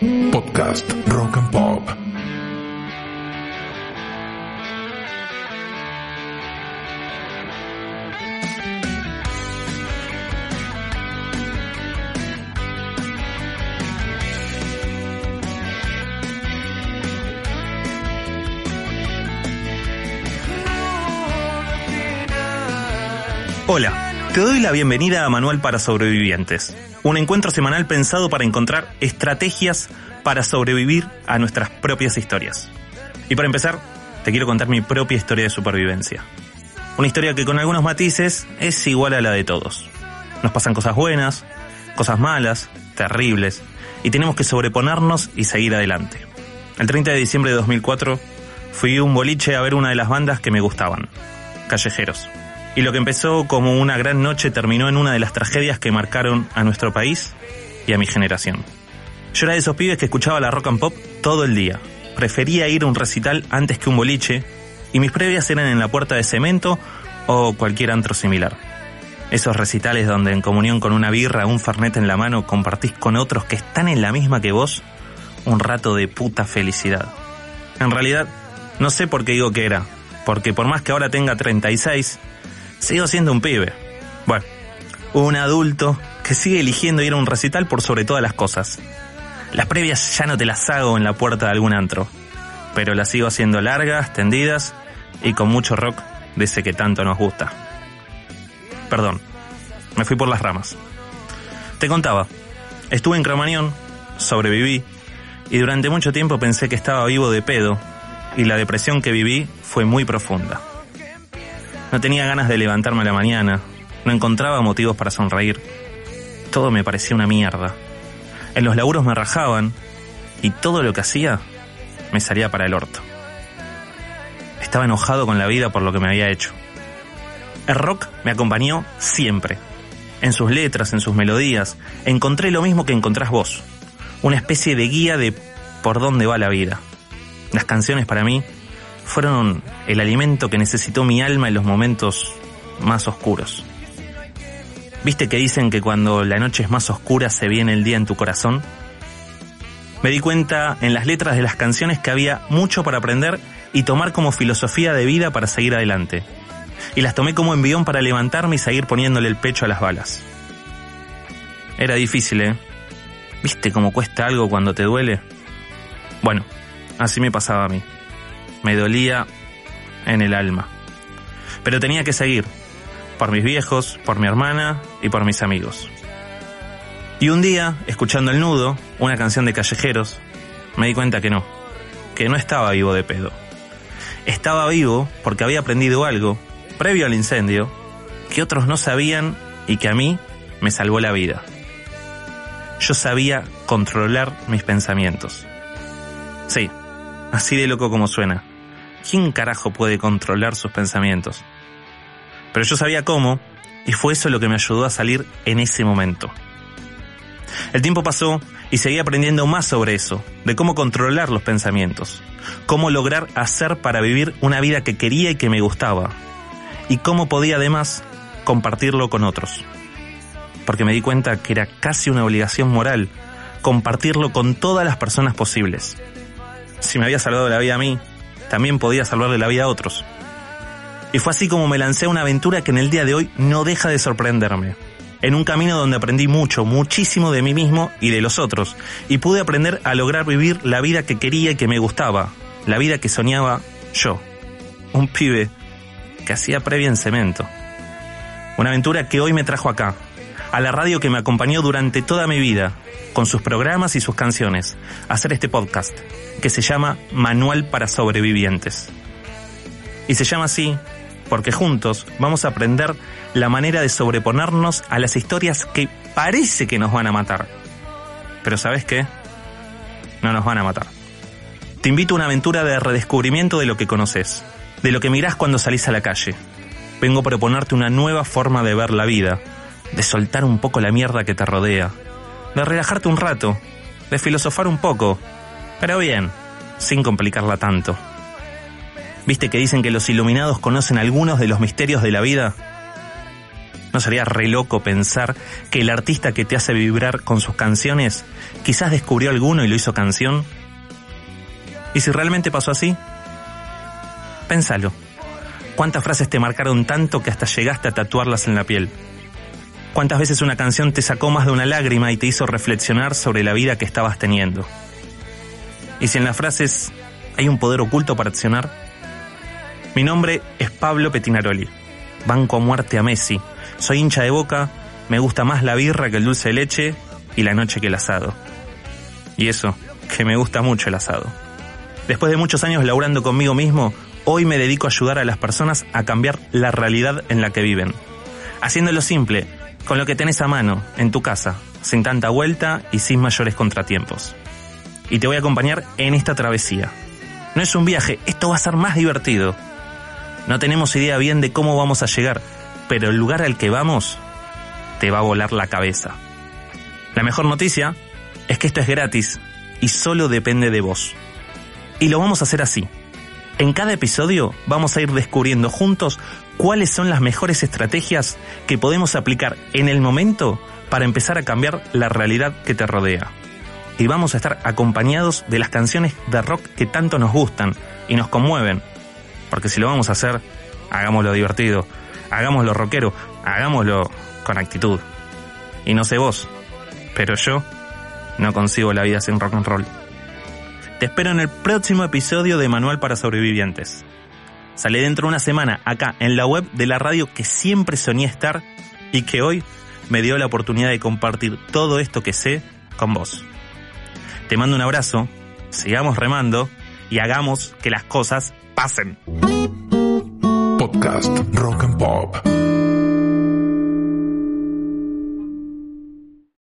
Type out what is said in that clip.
Podcast Rock and Pop. Hola, te doy la bienvenida a Manual para Sobrevivientes, un encuentro semanal pensado para encontrar estrategias para sobrevivir a nuestras propias historias. Y para empezar, te quiero contar mi propia historia de supervivencia. Una historia que con algunos matices es igual a la de todos. Nos pasan cosas buenas, cosas malas, terribles, y tenemos que sobreponernos y seguir adelante. El 30 de diciembre de 2004 fui un boliche a ver una de las bandas que me gustaban, Callejeros. Y lo que empezó como una gran noche terminó en una de las tragedias que marcaron a nuestro país y a mi generación. Yo era de esos pibes que escuchaba la rock and pop todo el día. Prefería ir a un recital antes que un boliche y mis previas eran en la puerta de cemento o cualquier antro similar. Esos recitales donde en comunión con una birra un fernet en la mano compartís con otros que están en la misma que vos un rato de puta felicidad. En realidad, no sé por qué digo que era, porque por más que ahora tenga 36, sigo siendo un pibe. Bueno, un adulto que sigue eligiendo ir a un recital por sobre todas las cosas. Las previas ya no te las hago en la puerta de algún antro, pero las sigo haciendo largas, tendidas y con mucho rock de ese que tanto nos gusta. Perdón, me fui por las ramas. Te contaba, estuve en Cromañón, sobreviví y durante mucho tiempo pensé que estaba vivo de pedo y la depresión que viví fue muy profunda. No tenía ganas de levantarme a la mañana, no encontraba motivos para sonreír. Todo me parecía una mierda. En los laburos me rajaban y todo lo que hacía me salía para el orto. Estaba enojado con la vida por lo que me había hecho. El rock me acompañó siempre. En sus letras, en sus melodías, encontré lo mismo que encontrás vos. Una especie de guía de por dónde va la vida. Las canciones para mí fueron el alimento que necesitó mi alma en los momentos más oscuros. ¿Viste que dicen que cuando la noche es más oscura se viene el día en tu corazón? Me di cuenta en las letras de las canciones que había mucho para aprender y tomar como filosofía de vida para seguir adelante. Y las tomé como envión para levantarme y seguir poniéndole el pecho a las balas. Era difícil, ¿eh? ¿Viste cómo cuesta algo cuando te duele? Bueno, así me pasaba a mí me dolía en el alma. Pero tenía que seguir, por mis viejos, por mi hermana y por mis amigos. Y un día, escuchando El Nudo, una canción de Callejeros, me di cuenta que no, que no estaba vivo de pedo. Estaba vivo porque había aprendido algo, previo al incendio, que otros no sabían y que a mí me salvó la vida. Yo sabía controlar mis pensamientos. Sí, así de loco como suena. ¿quién carajo puede controlar sus pensamientos? Pero yo sabía cómo, y fue eso lo que me ayudó a salir en ese momento. El tiempo pasó y seguí aprendiendo más sobre eso, de cómo controlar los pensamientos, cómo lograr hacer para vivir una vida que quería y que me gustaba, y cómo podía además compartirlo con otros. Porque me di cuenta que era casi una obligación moral compartirlo con todas las personas posibles. Si me había salvado la vida a mí, también podía salvarle la vida a otros. Y fue así como me lancé a una aventura que en el día de hoy no deja de sorprenderme. En un camino donde aprendí mucho, muchísimo de mí mismo y de los otros, y pude aprender a lograr vivir la vida que quería y que me gustaba, la vida que soñaba yo, un pibe que hacía previa en cemento. Una aventura que hoy me trajo acá, a la radio que me acompañó durante toda mi vida, con sus programas y sus canciones, a hacer este podcast, que se llama Manual para Sobrevivientes. Y se llama así porque juntos vamos a aprender la manera de sobreponernos a las historias que parece que nos van a matar. Pero ¿sabes qué? No nos van a matar. Te invito a una aventura de redescubrimiento de lo que conoces, de lo que mirás cuando salís a la calle. Vengo a proponerte una nueva forma de ver la vida, de soltar un poco la mierda que te rodea, de relajarte un rato, de filosofar un poco, pero bien, sin complicarla tanto. ¿Viste que dicen que los iluminados conocen algunos de los misterios de la vida? ¿No sería re loco pensar que el artista que te hace vibrar con sus canciones quizás descubrió alguno y lo hizo canción? ¿Y si realmente pasó así? Pénsalo. ¿Cuántas frases te marcaron tanto que hasta llegaste a tatuarlas en la piel? ¿Cuántas veces una canción te sacó más de una lágrima y te hizo reflexionar sobre la vida que estabas teniendo? ¿Y si en las frases hay un poder oculto para accionar? Mi nombre es Pablo Petinaroli. Banco a muerte a Messi. Soy hincha de boca, me gusta más la birra que el dulce de leche y la noche que el asado. Y eso, que me gusta mucho el asado. Después de muchos años laburando conmigo mismo, hoy me dedico a ayudar a las personas a cambiar la realidad en la que viven. Haciéndolo simple, con lo que tenés a mano, en tu casa, sin tanta vuelta y sin mayores contratiempos. Y te voy a acompañar en esta travesía. No es un viaje, esto va a ser más divertido. No tenemos idea bien de cómo vamos a llegar, pero el lugar al que vamos te va a volar la cabeza. La mejor noticia es que esto es gratis y solo depende de vos. Y lo vamos a hacer así. En cada episodio vamos a ir descubriendo juntos cuáles son las mejores estrategias que podemos aplicar en el momento para empezar a cambiar la realidad que te rodea. Y vamos a estar acompañados de las canciones de rock que tanto nos gustan y nos conmueven. Porque si lo vamos a hacer, hagámoslo divertido, hagámoslo rockero, hagámoslo con actitud. Y no sé vos, pero yo no consigo la vida sin rock and roll. Te espero en el próximo episodio de Manual para Sobrevivientes. Sale dentro de una semana acá en la web de la radio que siempre soñé estar y que hoy me dio la oportunidad de compartir todo esto que sé con vos. Te mando un abrazo, sigamos remando y hagamos que las cosas pasen. Podcast Rock and Pop.